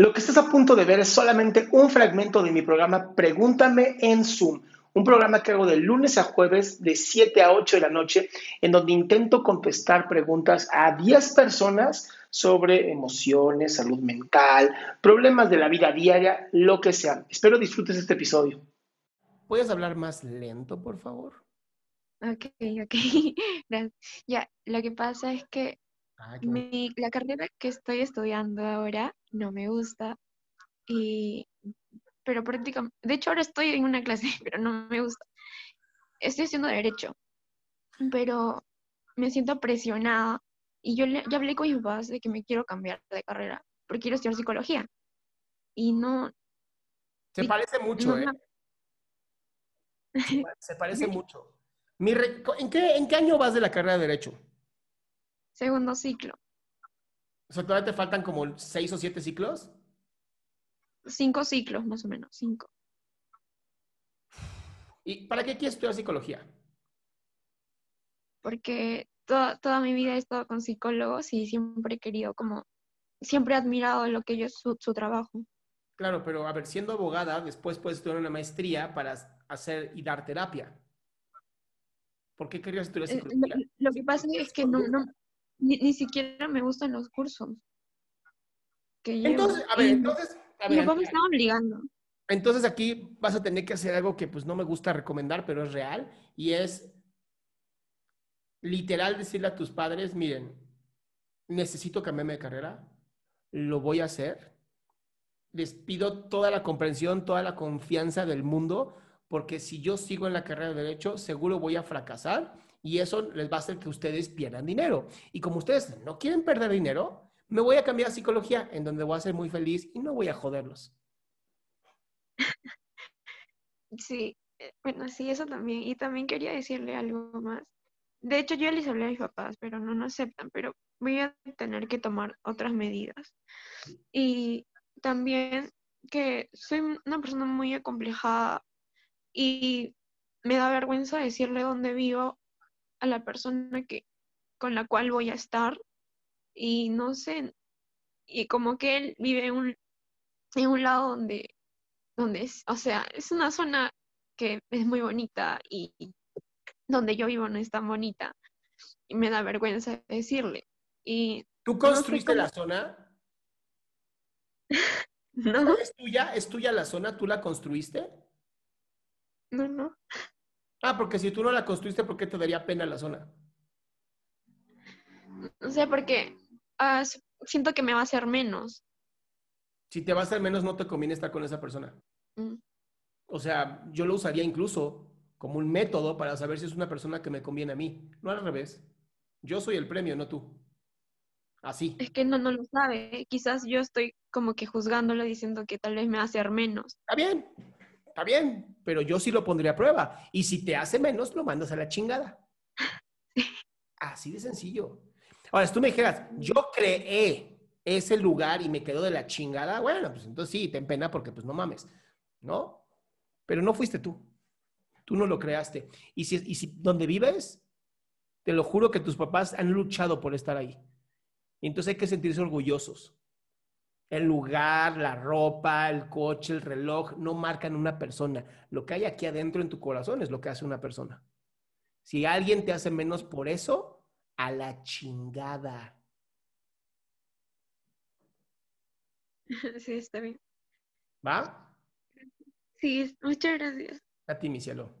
Lo que estás a punto de ver es solamente un fragmento de mi programa Pregúntame en Zoom, un programa que hago de lunes a jueves de 7 a 8 de la noche, en donde intento contestar preguntas a 10 personas sobre emociones, salud mental, problemas de la vida diaria, lo que sea. Espero disfrutes este episodio. ¿Puedes hablar más lento, por favor? Ok, ok. Ya, lo que pasa es que ah, la carrera que estoy estudiando ahora no me gusta. Y, pero prácticamente, de hecho ahora estoy en una clase, pero no me gusta. Estoy haciendo derecho, pero me siento presionada. Y yo ya hablé con mis papás de que me quiero cambiar de carrera, porque quiero estudiar psicología. Y no... Se parece mucho, ¿eh? Se parece mucho. ¿En, qué, ¿En qué año vas de la carrera de Derecho? Segundo ciclo. O sea, todavía te faltan como seis o siete ciclos. Cinco ciclos, más o menos, cinco. ¿Y para qué quieres estudiar psicología? Porque toda, toda mi vida he estado con psicólogos y siempre he querido como, siempre he admirado lo que ellos, su, su trabajo. Claro, pero a ver, siendo abogada, después puedes estudiar una maestría para hacer y dar terapia. ¿Por qué querías estudiar eh, psicología? Lo, que pasa es que no, no, ni, siquiera me gustan los cursos. Que entonces, a ver, entonces... A ver, me estaba obligando. Entonces aquí vas a tener que hacer algo que pues no me gusta recomendar, pero es real, y es literal decirle a tus padres, miren, necesito cambiarme de carrera, lo voy a hacer, les pido toda la comprensión, toda la confianza del mundo, porque si yo sigo en la carrera de derecho, seguro voy a fracasar y eso les va a hacer que ustedes pierdan dinero. Y como ustedes no quieren perder dinero, me voy a cambiar psicología, en donde voy a ser muy feliz y no voy a joderlos. Sí, eh, bueno, sí, eso también. Y también quería decirle algo más. De hecho, yo les hablé a mis papás, pero no nos aceptan, pero voy a tener que tomar otras medidas. Y también que soy una persona muy acomplejada y me da vergüenza decirle dónde vivo a la persona que con la cual voy a estar y no sé y como que él vive en un, en un lado donde donde es, o sea, es una zona que es muy bonita y donde yo vivo no es tan bonita y me da vergüenza decirle. Y ¿Tú construiste la zona? No. ¿Es tuya? ¿Es tuya la zona? ¿Tú la construiste? No, no. Ah, porque si tú no la construiste, ¿por qué te daría pena la zona? No sé, porque ah, siento que me va a hacer menos. Si te va a hacer menos, no te conviene estar con esa persona. Mm. O sea, yo lo usaría incluso como un método para saber si es una persona que me conviene a mí. No al revés. Yo soy el premio, no tú. Así. Es que no, no lo sabe. Quizás yo estoy como que juzgándolo diciendo que tal vez me va a hacer menos. Está bien, está bien, pero yo sí lo pondría a prueba. Y si te hace menos, lo mandas a la chingada. Así de sencillo. Ahora, si tú me dijeras, yo creé ese lugar y me quedo de la chingada, bueno, pues entonces sí, ten pena porque pues no mames, ¿no? Pero no fuiste tú. Tú no lo creaste. Y si, y si donde vives, te lo juro que tus papás han luchado por estar ahí. Y entonces hay que sentirse orgullosos. El lugar, la ropa, el coche, el reloj no marcan una persona. Lo que hay aquí adentro en tu corazón es lo que hace una persona. Si alguien te hace menos por eso, a la chingada. Sí, está bien. ¿Va? Sí, muchas gracias. A ti, mi cielo